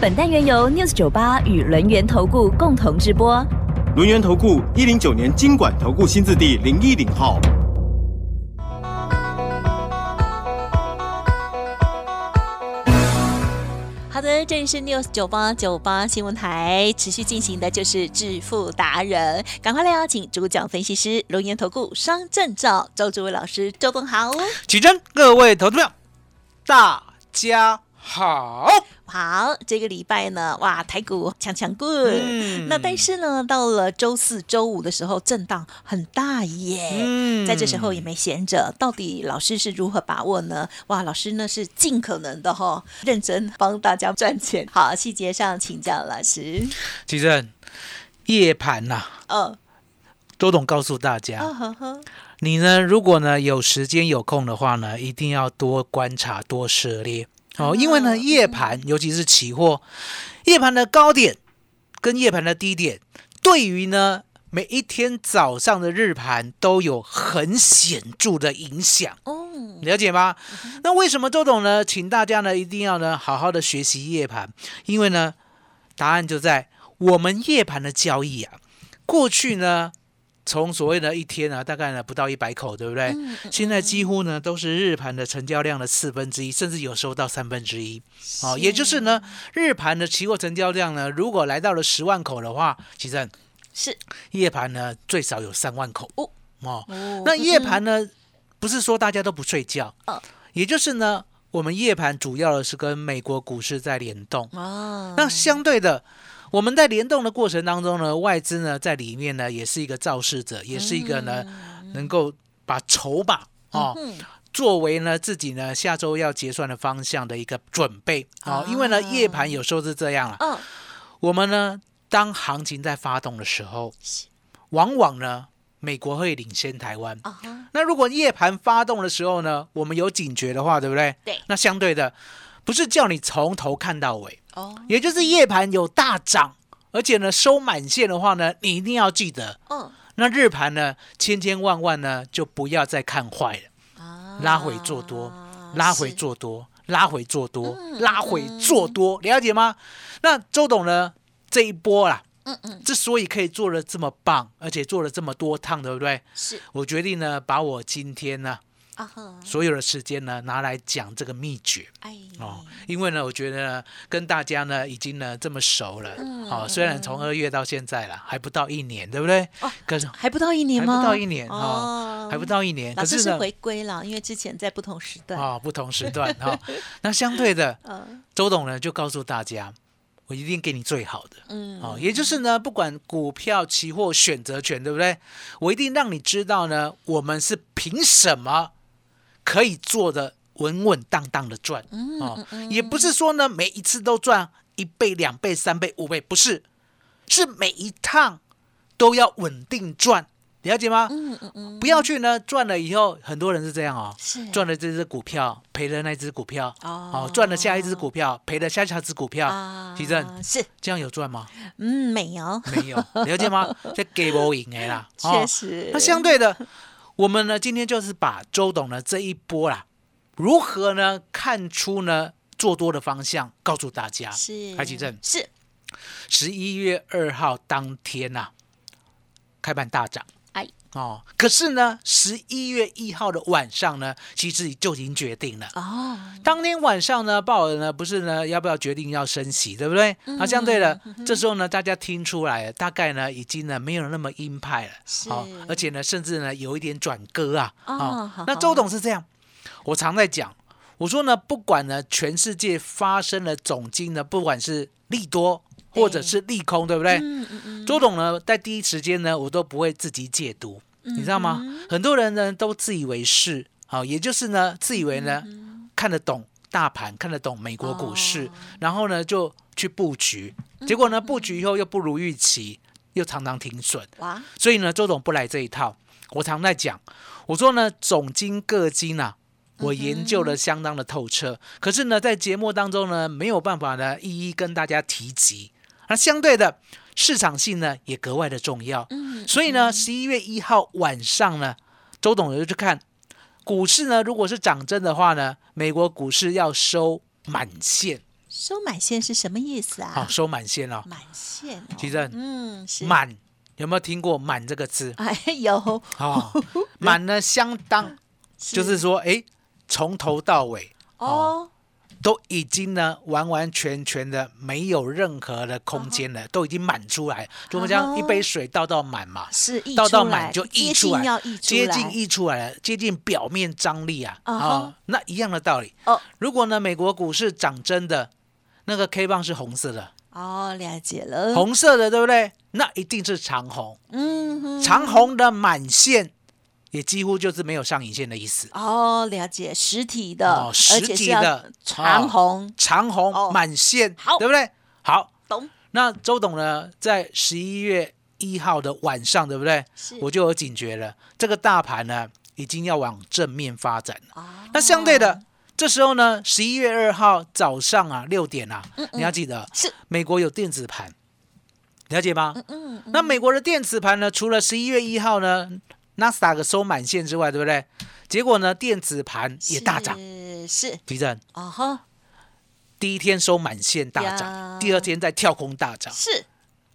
本单元由 News 九八与轮源投顾共同直播。轮源投顾一零九年经管投顾新字第零一零号。好的，这里是 News 九八九八新闻台，持续进行的就是致富达人，赶快来邀请主讲分析师龙岩投顾双证照周志伟老师，周董好，起真，各位投资票，大家好。好，这个礼拜呢，哇，台股强强棍。嗯那但是呢，到了周四周五的时候，震荡很大耶。嗯在这时候也没闲着，到底老师是如何把握呢？哇，老师呢是尽可能的哈、认真帮大家赚钱。好，细节上请教老师。其实夜盘呐、嗯，周董告诉大家，啊呵呵，你呢，如果呢有时间有空的话呢，一定要多观察、多涉猎哦，因为呢，夜盘尤其是期货，夜盘的高点跟夜盘的低点，对于呢每一天早上的日盘都有很显著的影响。哦，了解吗？那为什么周董呢，请大家呢一定要呢好好的学习夜盘？因为呢，答案就在我们夜盘的交易啊。过去呢，从所谓的一天啊，大概呢不到一百口，对不对？嗯现在几乎呢都是日盘的成交量的四分之一，甚至有时候到三分之一。哦，也就是呢，日盘的期货成交量呢，如果来到了十万口的话，其实是夜盘呢最少有三万口哦哦。哦那夜盘呢，不是说大家都不睡觉哦，也就是呢，我们夜盘主要的是跟美国股市在联动。哦，那相对的，我们在联动的过程当中呢，外资呢在里面呢也是一个肇事者，也是一个呢能够把筹码哦嗯作为呢自己呢下周要结算的方向的一个准备哦。因为呢啊夜盘有时候是这样了，嗯，我们呢当行情在发动的时候，往往呢美国会领先台湾。那如果夜盘发动的时候呢，我们有警觉的话，对不对？对。那相对的，不是叫你从头看到尾，哦，也就是夜盘有大涨，而且呢收满线的话呢，你一定要记得，嗯。那日盘呢千千万万呢就不要再看坏了，啊。拉回做多，拉回做多，拉回做多，嗯拉回做多，了解吗？那周董呢这一波啦，嗯嗯。之所以可以做的这么棒，而且做了这么多趟，对不对？是。我决定呢，把我今天呢啊哈，所有的时间呢拿来讲这个秘诀哎哦，因为呢，我觉得呢跟大家呢已经呢这么熟了，嗯哦，虽然从二月到现在了，还不到一年，对不对？哦可是还不到一年还吗？不到一年哦，哦，还不到一年，可是呢，回归了，因为之前在不同时段。哦，不同时段哈、哦，那相对的，嗯周董呢就告诉大家，我一定给你最好的。嗯，哦，也就是呢，不管股票、期货、选择权，对不对？我一定让你知道呢，我们是凭什么可以做的稳稳当当的赚。嗯哦，也不是说呢每一次都赚一倍、两倍、三倍、五倍，不是，是每一趟都要稳定赚，了解吗？嗯嗯嗯，不要去呢赚了以后，很多人是这样哦，是赚了这只股票，赔了那只股票，哦哦，赚了下一只股票，赔了下下只股票，啊其正是这样有赚吗？嗯没有，没有，了解吗？这给不赢的啦，哦确实。那相对的，我们呢今天就是把周董呢这一波啦，如何呢看出呢做多的方向，告诉大家。是海奇正是十一月二号当天呐、开盘大涨。哎哦，可是呢，十一月一号的晚上呢，其实就已经决定了。哦，当天晚上呢，鲍尔呢不是呢要不要决定要升息，对不对？嗯那相对的，这时候呢，大家听出来了，大概呢已经呢没有那么鹰派了，哦而且呢，甚至呢有一点转鸽啊。哦哦好那周董是这样，我常在讲，我说呢，不管呢全世界发生了总金呢，不管是利多或者是利空，对不对？嗯嗯嗯，周董呢，在第一时间呢，我都不会自己解读，你知道吗？很多人呢都自以为是，好、也就是呢自以为呢、看得懂大盘，看得懂美国股市，哦。然后呢就去布局，结果呢布局以后又不如预期，又常常停损，哇，所以呢周董不来这一套。我常在讲，我说呢总金各金啊，我研究的相当的透彻，可是呢在节目当中呢没有办法呢一一跟大家提及。那相对的市场性呢也格外的重要，嗯，所以呢十一月一号晚上呢，周董就去看股市呢，如果是涨真的话呢，美国股市要收满线，收满线是什么意思啊？好、收满线哦。满线、哦，其实嗯，是，满有没有听过“满”这个字？哎有，哦，满呢相当就是说，哎，从头到尾哦，都已经呢完完全全的没有任何的空间了，都已经满出来。就我们讲一杯水倒到满嘛，是溢倒到满就溢出来接近溢出来。了，接近表面张力啊啊那一样的道理。哦。如果呢美国股市涨真的，那个 K 棒是红色的，哦，了解了，红色的对不对？那一定是长红，嗯哼，长红的满线也几乎就是没有上影线的意思。哦，了解实体的，哦实体的长红，长红、哦。满线，好。对不对？好，懂。那周董呢，在十一月一号的晚上，对不对？我就有警觉了，这个大盘呢，已经要往正面发展了。啊。那相对的，这时候呢，十一月二号早上啊，六点啊，你要记得，是。美国有电子盘，了解吗？嗯。那美国的电子盘呢，除了十一月一号呢，纳斯达克收满线之外，对不对？结果呢，电子盘也大涨，是。是地震。啊哈，第一天收满线大呀。涨，第二天再跳空大涨，是。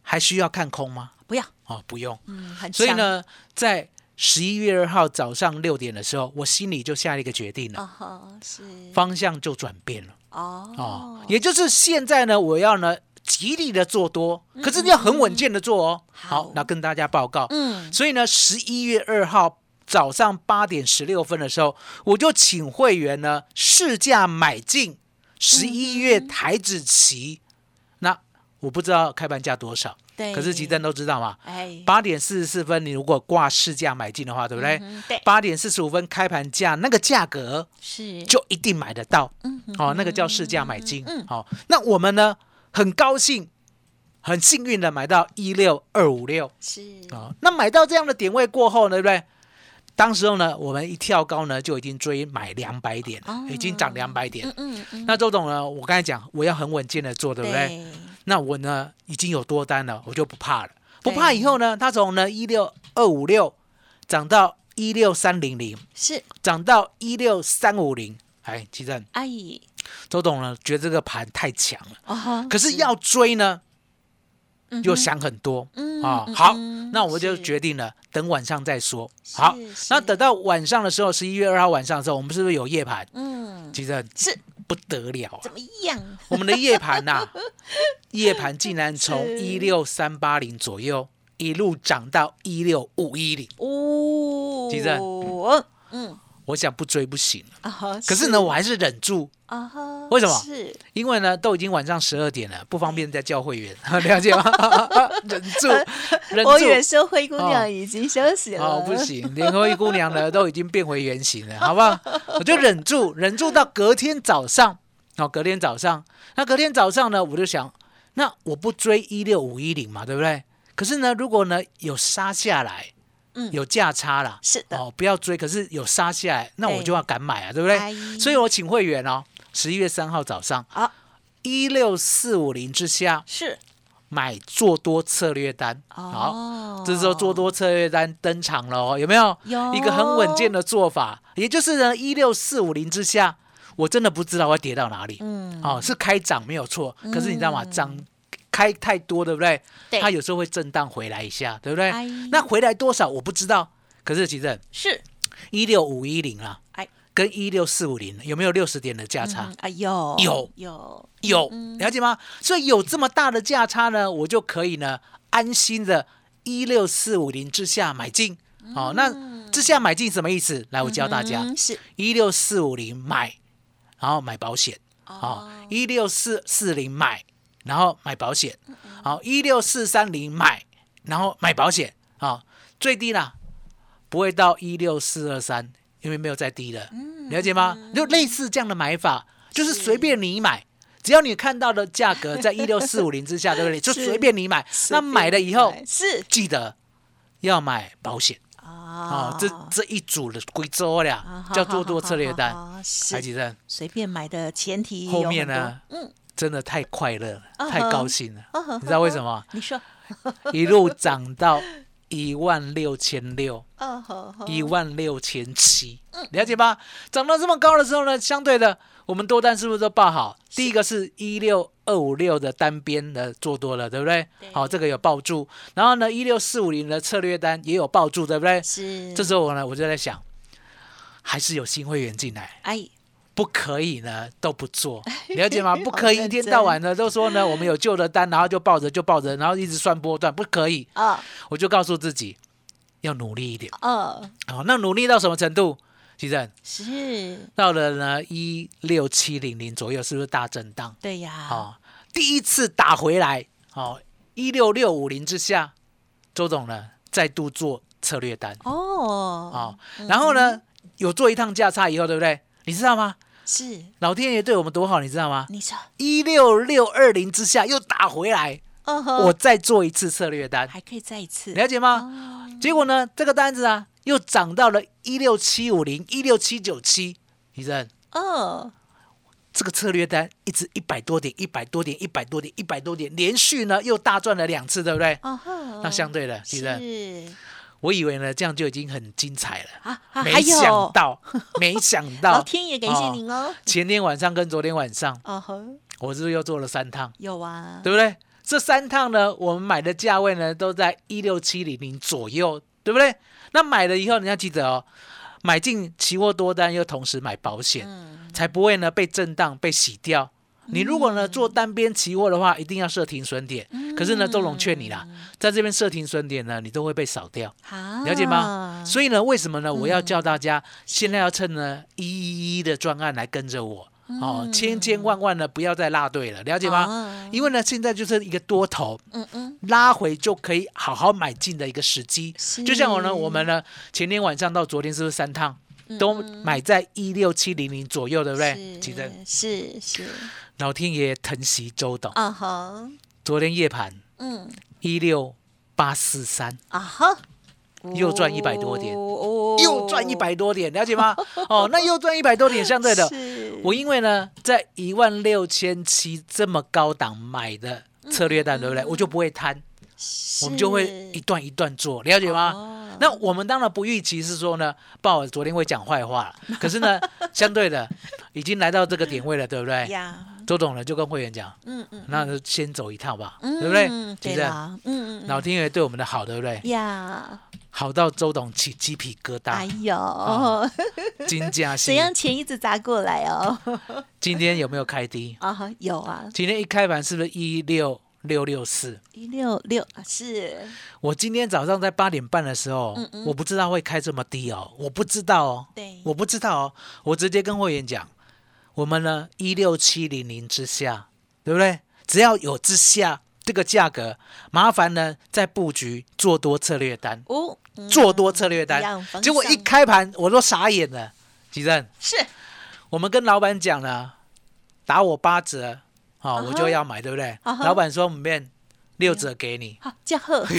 还需要看空吗？不要，哦，不用。嗯，所以呢，在十一月二号早上六点的时候，我心里就下了一个决定了，是。方向就转变了。哦。哦，也就是现在呢，我要呢极力的做多，可是你要很稳健的做哦。好好，那跟大家报告，嗯，所以呢，十一月二号早上八点十六分的时候，我就请会员呢试价买进十一月台子期。那我不知道开盘价多少，对，可是吉珍都知道嘛。哎，八点四十四分，你如果挂市价买进的话，对不对？嗯对，八点四十五分开盘价那个价格是就一定买得到。嗯哼哦，那个叫市价买进。嗯好、那我们呢很高兴，很幸运的买到一六二五六。是啊，那买到这样的点位过后呢，对不对？当时候呢，我们一跳高呢，就已经追买两百点，哦已经涨两百点。嗯嗯嗯，那周董呢，我刚才讲我要很稳健的做，对不对？那我呢已经有多单了，我就不怕了。不怕以后呢，它从呢一六二五六涨到一六三零零，是涨到一六三五零。哎，其实阿姨周董呢觉得这个盘太强了，可是要追呢又想很多。嗯啊、嗯好嗯，那我就决定了，等晚上再说。好，那等到晚上的时候，十一月二号晚上的时候，我们是不是有夜盘？嗯。其实是。不得了啊。怎！么样？我们的夜盘呐、夜盘竟然从一六三八零左右一路涨到一六五一零，哦，其实嗯我想不追不行。可是呢，我还是忍住，为什么？是。因为呢都已经晚上十二点了，不方便再叫会员，了解吗？忍住，忍我以为住。说灰姑哦娘已经休息了，哦，不行，连灰姑娘呢都已经变回原形了，好不好？我就忍住，忍住到隔天早上，哦，隔天早上，那隔天早上呢，我就想，那我不追一六五一零嘛，对不对？可是呢，如果呢有杀下来，嗯有价差啦，是的，哦，不要追，可是有杀下来，那我就要敢买啊，对不对？哎所以我请会员哦，十一月三号早上啊一六四五零之下是买做多策略单，好。哦，这时候做多策略单登场了哦，有没有？有一个很稳健的做法，也就是呢，一六四五零之下，我真的不知道会跌到哪里。嗯哦，是开涨没有错，可是你知道吗？涨开太多，对不对？对它有时候会震荡回来一下，对不对哎？那回来多少我不知道，可是其实是一六五一零啊哎，跟一六四五零有没有六十点的价差？嗯啊有有有有嗯，了解吗？所以有这么大的价差呢，我就可以呢安心的一六四五零之下买进。好、那之下买进什么意思？来，我教大家，嗯是一六四五零买，然后买保险。哦好，一六四四零买，然后买保险。好，一六四三零买，然后买保险。好，最低啦，不会到一六四二三，因为没有再低了，了解吗？就类似这样的买法，就是随便你买，只要你看到的价格在 一六四五零之下，对不对？就是随便你买。那买了以后买，是记得要买保险啊哦。这这一组的贵州了，叫做多策略单。单，海是基正随便买的前提后面呢？嗯，真的太快乐了，太高兴了。你知道为什么？你说，一路涨到一万六千六。一万六千七，了解吧？涨到这么高的时候呢，相对的，我们多单是不是都报好？第一个是一六二五六的单边的做多了，对不对？对好，这个有抱住。然后呢，一六四五零的策略单也有抱住，对不对？是这时候我呢，我就在想，还是有新会员进来，哎，不可以呢都不做，了解吗？不可以一天到晚的都说呢，我们有旧的单，然后就抱着就抱着，然后一直算波段，不可以。啊，我就告诉自己要努力一点。嗯，好，那努力到什么程度？其实是，到了呢一六七零零左右，是不是大震荡？对呀，好、第一次打回来，好一六六五零之下，周总呢再度做策略单，哦，好、然后呢有做一趟价差以后，对不对？你知道吗？是，老天爷对我们多好，你知道吗？你说，一六六二零之下又打回来，我再做一次策略单，还可以再一次，了解吗？哦，结果呢，这个单子啊又涨到了一六七五零、一六七九七，你认？嗯，这个策略单一直一百多点、一百多点、一百多点、一百多点，连续呢又大赚了两次，对不对？哦哼，那相对的，是我以为呢这样就已经很精彩了，啊，啊还没想有，到，没想到。老到天爷感谢您哦，前天晚上跟昨天晚上，我是不是又做了三趟，有啊，对不对？这三趟呢，我们买的价位呢都在一六七零零左右，对不对？那买了以后，你要记得哦，买进期货多单又同时买保险，嗯，才不会呢被震荡被洗掉。你如果呢做单边期货的话，一定要设停损点。可是呢，周龙劝你啦，在这边设停损点呢，你都会被扫掉，好，了解吗？所以呢，为什么呢？我要嗯叫大家现在要趁呢一一一的专案来跟着我哦，嗯千千万万呢不要再落队了，了解吗？哦因为呢，现在就是一个多头嗯嗯，拉回就可以好好买进的一个时机。是就像我呢，我们呢前天晚上到昨天是不是三趟都买在一六七零零左右，对不对？嗯是其实。是是，老天爷疼惜周董，啊哈，昨天夜盘嗯。一六八四三，啊哈，又赚100多点。哦。又赚一百多点，了解吗？哦，那又赚一百多点，相对的，我因为呢在一万六千七这么高档买的策略单，对不对？我就不会贪，我们就会一段一段做，了解吗？哦那我们当然不预期是说呢，鲍尔昨天会讲坏话了，可是呢，相对的已经来到这个点位了，对不对？呀，周董呢就跟会员讲，嗯嗯，那就先走一趟吧，嗯对不对？对其实啦，嗯嗯老天爷对我们的好，对不对？呀，好到周董起鸡皮疙瘩。哎瘩，呦，金价怎是样钱一直砸过来哦？今天有没有开低？啊，有啊，今天一开盘是不是一六六六四？一六六啊是，我今天早上在八点半的时候，嗯嗯我不知道会开这么低哦，我不知道哦，对，我不知道哦，我直接跟会员讲，我们呢一六七零零之下，对不对？只要有之下这个价格，麻烦呢在布局做多策略单，哦，嗯做多策略单。结果一开盘我都傻眼了，吉正，是我们跟老板讲了，打我八折，好、我就要买，对不对？老板说我们变六折给你，好价贺。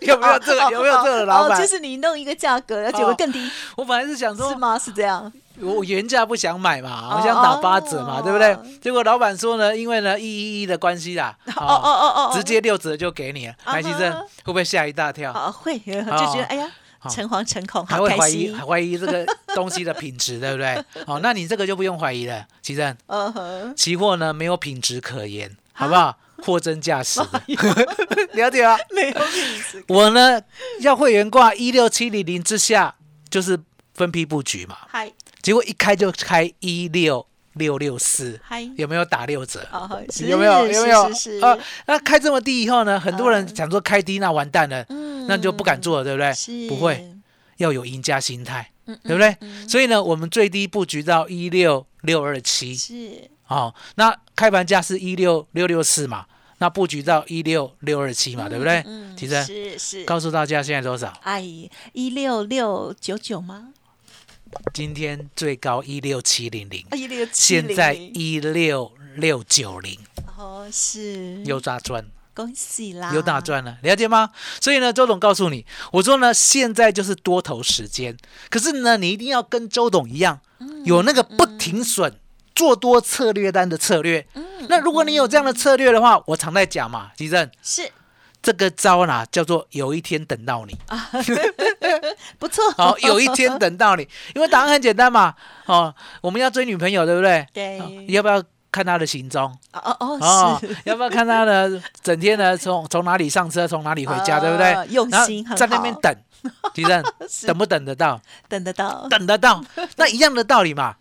有没有这个？有没有这个老哦，板？就是你弄一个价格，而且会更低，我本来是想说，是吗？是这样，我原价不想买嘛，哦我想打八折嘛，哦对不对？结果老板说呢，因为呢一一一的关系啦，哦哦哦哦，直接六折就给你白先生会不会吓一大跳？哦会就觉得哎呀，好诚惶诚恐，还会怀疑怀疑这个东西的品质，对不对？好，那你这个就不用怀疑了，其实嗯哼，期货呢没有品质可言，好不好？货真价实 了解啊？没有品质，我呢要会员挂一六七零零之下，就是分批布局嘛。嗨。结果一开就开一六六六四，有没有打六折？哦，有没有？有没有？啊，那开这么低以后呢，很多人想说开低那完蛋了，嗯那就不敢做了，对不对？不会，要有赢家心态，嗯对不对？所以呢，我们最低布局到一六六二七，是哦，那开盘价是一六六六四嘛，那布局到一六六二七嘛，对不对？嗯提升是是，告诉大家现在多少？哎，一六六九九吗？今天最高一六七零零，一六现在一六六九零，哦是。又大赚，恭喜啦，又大赚了，了解吗？所以呢，周董告诉你，我说呢，现在就是多头时间，可是呢，你一定要跟周董一样，有那个不停损。做多策略单的策略，那如果你有这样的策略的话，我常在讲嘛，吉正。是这个招呢，叫做有一天等到你，不错，好，有一天等到你，因为答案很简单嘛，哦，我们要追女朋友，对不对？对哦要不要看她的行踪？哦哦哦要不要看她的整天呢从从哪里上车，从哪里回家，对不对哦？用心很在那边等，吉正 是等不等得到？等得到等得到，那一样的道理嘛。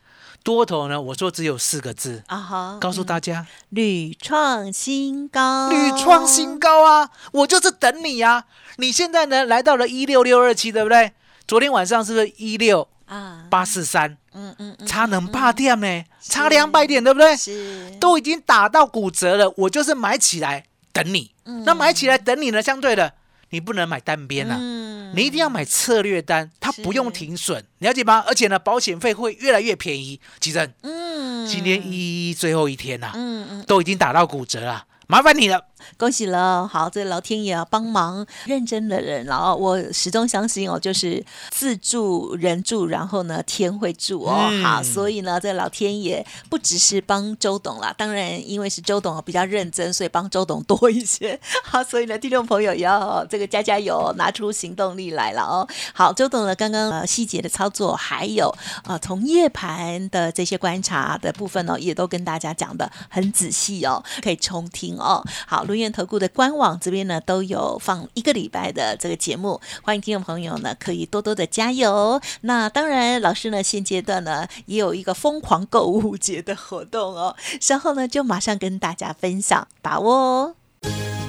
多头呢，我说只有四个字，啊哈，告诉大家，屡创新高，屡创新高啊！我就是等你啊！你现在呢来到了一六六二七，对不对？昨天晚上是不是一六啊，八四三？嗯嗯嗯，差能霸点呢？差两百点，对不对？是都已经打到骨折了，我就是买起来等你。那买起来等你呢？相对的，你不能买单边啊。嗯你一定要买策略单，它不用停损，了解吗？而且呢，保险费会越来越便宜。吉正，嗯今天一最后一天呐、嗯嗯，都已经打到骨折了，麻烦你了。恭喜了！好，这个老天爷啊，帮忙认真的人，然后我始终相信哦，就是自助人助，然后呢天会助哦。嗯好，所以呢，这老天爷不只是帮周董啦，当然因为是周董比较认真，所以帮周董多一些。好，所以呢，听众朋友也要这个加加油，拿出行动力来了哦。好，周董呢刚刚呃细节的操作，还有呃从夜盘的这些观察的部分呢、也都跟大家讲的很仔细哦，可以重听哦。好，卢燕投顾的官网这边呢都有放一个礼拜的这个节目，欢迎听众朋友呢可以多多的加油。那当然，老师呢现阶段呢也有一个疯狂购物节的活动哦，稍后呢就马上跟大家分享，把握哦。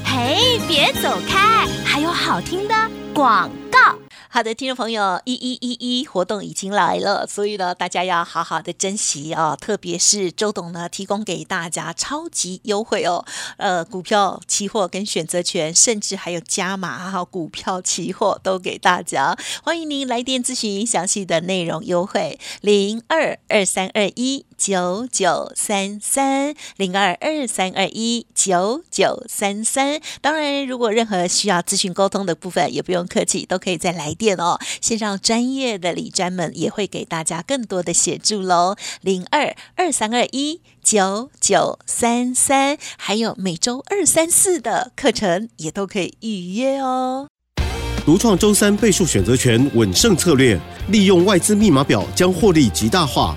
嘿，别走开，还有好听的广告。好的，听众朋友，一一一一活动已经来了，所以呢，大家要好好的珍惜哦。特别是周董呢，提供给大家超级优惠哦，呃，股票、期货跟选择权，甚至还有加码还有股票、期货都给大家。欢迎您来电咨询详细的内容优惠，零二二三二一九九三三零二二三二一九九三三。当然，如果任何需要咨询沟通的部分，也不用客气，都可以再来电哦。线上专业的理专们也会给大家更多的协助喽。零二二三二一九九三三，还有每周二三四的课程也都可以预约哦。独创周三倍数选择权稳胜策略，利用外资密码表将获利极大化。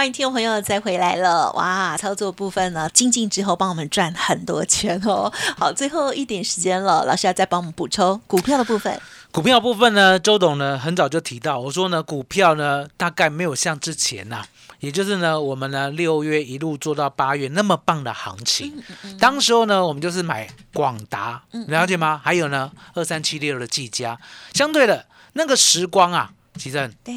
欢迎听众朋友再回来了，哇！操作部分呢，精进之后帮我们赚很多钱哦。好，最后一点时间了，老师要再帮我们补充股票的部分。股票部分呢，周董呢很早就提到，我说呢，股票呢大概没有像之前呐、也就是呢，我们呢六月一路做到八月那么棒的行情。当时候呢，我们就是买广达，了解吗？还有呢，二三七六的技嘉，相对的那个时光啊，其正对，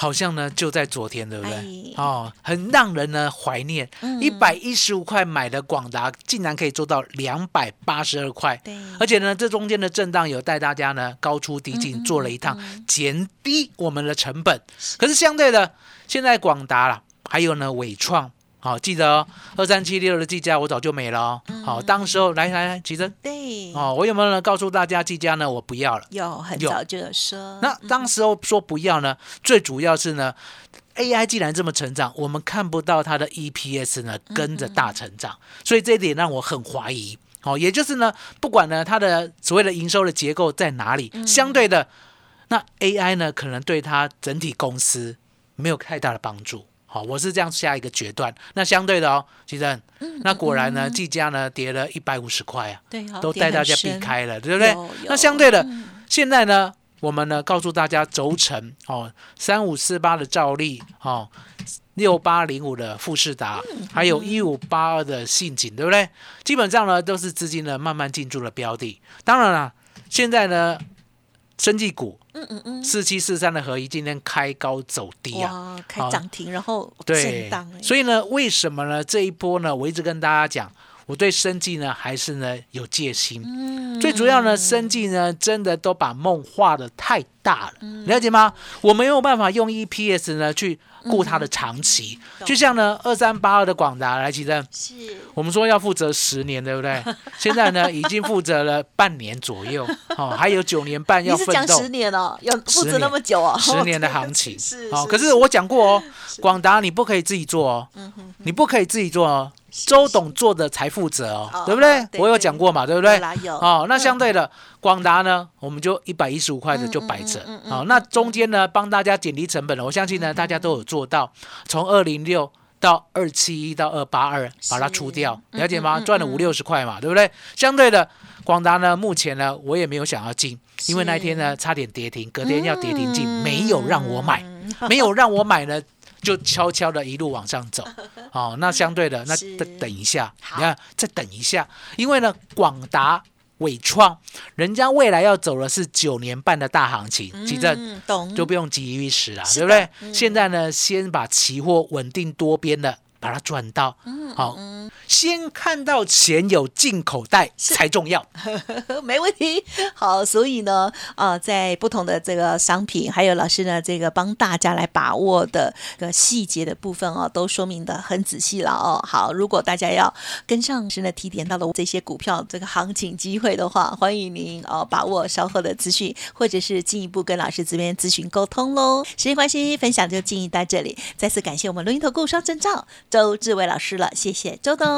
好像呢就在昨天，对不对？哎哦，很让人呢怀念。嗯一百一十五块买的广达，竟然可以做到两百八十二块。对，而且呢，这中间的震荡有带大家呢高出低嗯进，做了一趟减低我们的成本。可是相对的，现在广达啦，还有呢伟创，好、记得哦，二三七六的计价我早就没了哦。嗯好、当时候来来来，奇珍对，哦，我有没有呢告诉大家计价呢？我不要了。有很早就有说，那当时候说不要呢，最主要是呢，AI 既然这么成长，我们看不到它的 EPS 呢跟着大成长，所以这一点让我很怀疑。好、也就是呢，不管呢它的所谓的营收的结构在哪里，相对的，那 AI 呢可能对它整体公司没有太大的帮助。好，我是这样下一个决断。那相对的哦，其实，那果然呢，技嘉呢跌了一百五十块啊，对，都带大家避深开了，对不对？那相对的，现在呢，我们呢告诉大家轴承哦，三五四八的兆利哦，六八零五的富士达，还有一五八二的信锦，对不对？基本上呢都是资金呢慢慢进驻的标的。当然了，现在呢，生技股，嗯嗯嗯，四七四三的合一今天开高走低啊，开涨停，然后对震荡，哎，所以呢，为什么呢？这一波呢，我一直跟大家讲，我对生技呢还是呢有戒心。嗯最主要呢，生技呢真的都把梦画的太大了，嗯了解吗？我没有办法用 EPS 呢去顾它的长期，懂。就像呢二三八二的广达来，其实是。我们说要负责十年，对不对？现在呢已经负责了半年左右，哦，还有九年半要奋斗是讲十。年哦，要负责那么久哦，十年的行情。是哦，是。可是我讲过哦，广达你不可以自己做哦，嗯哼你不可以自己做哦，周董做的才负责哦哦，对不对？对我有讲过嘛，对不对？有？哦，那相对的，广达呢，我们就一百一十五块的就摆着。好，那中间呢，帮大家减低成本了，我相信呢，大家都有做到，从二零六。到二七一到二八二，把它出掉，嗯了解吗？嗯嗯赚了五六十块嘛，对不对？相对的，广达呢，目前呢，我也没有想要进，因为那一天呢，差点跌停，隔天要跌停进，嗯没有让我买，没有让我买呢，就悄悄的一路往上走。好、那相对的，那是再等一下，好你看再等一下，因为呢，广达、伟创，人家未来要走的是九年半的大行情，其实嗯懂就不用急于一时了，对不对？嗯现在呢，先把期货稳定多边的把它转到，嗯好，先看到钱有进口袋才重要。没问题。好，所以呢，啊，在不同的这个商品，还有老师呢，这个帮大家来把握的这个细节的部分哦，都说明的很仔细了哦。好，如果大家要跟上师呢提点到的这些股票这个行情机会的话，欢迎您哦把握稍后的资讯，或者是进一步跟老师这边咨询沟通喽。时间关系，分享就进行到这里，再次感谢我们录音头顾双证照周志伟老师了，谢谢周董。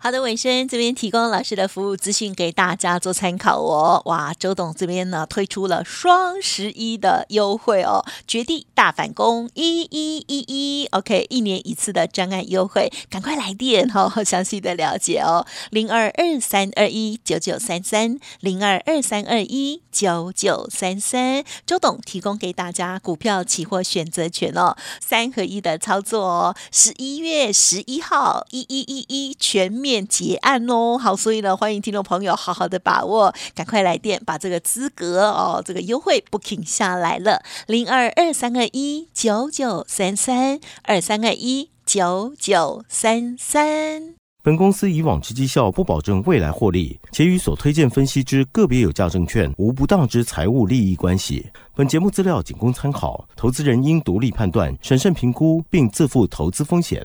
好的，尾声这边提供老师的服务资讯给大家做参考哦。哇，周董这边呢推出了双十一的优惠哦，绝地大反攻一一一一，OK，一年一次的专案优惠，赶快来电哦，详细的了解哦，零二二三二一九九三三零二二三二一九九三三，周董提供给大家股票期货选择权哦，三合一的操作哦，十一月十一号一一一一全面结案哦。好，所以呢，欢迎听众朋友好好的把握，赶快来电把这个资格哦，这个优惠 booking 下来了，零二二三二一九九三三二三二一九九三三。本公司以往之绩效不保证未来获利，且与所推荐分析之个别有价证券无不当之财务利益关系。本节目资料仅供参考，投资人应独立判断、审慎评估，并自负投资风险。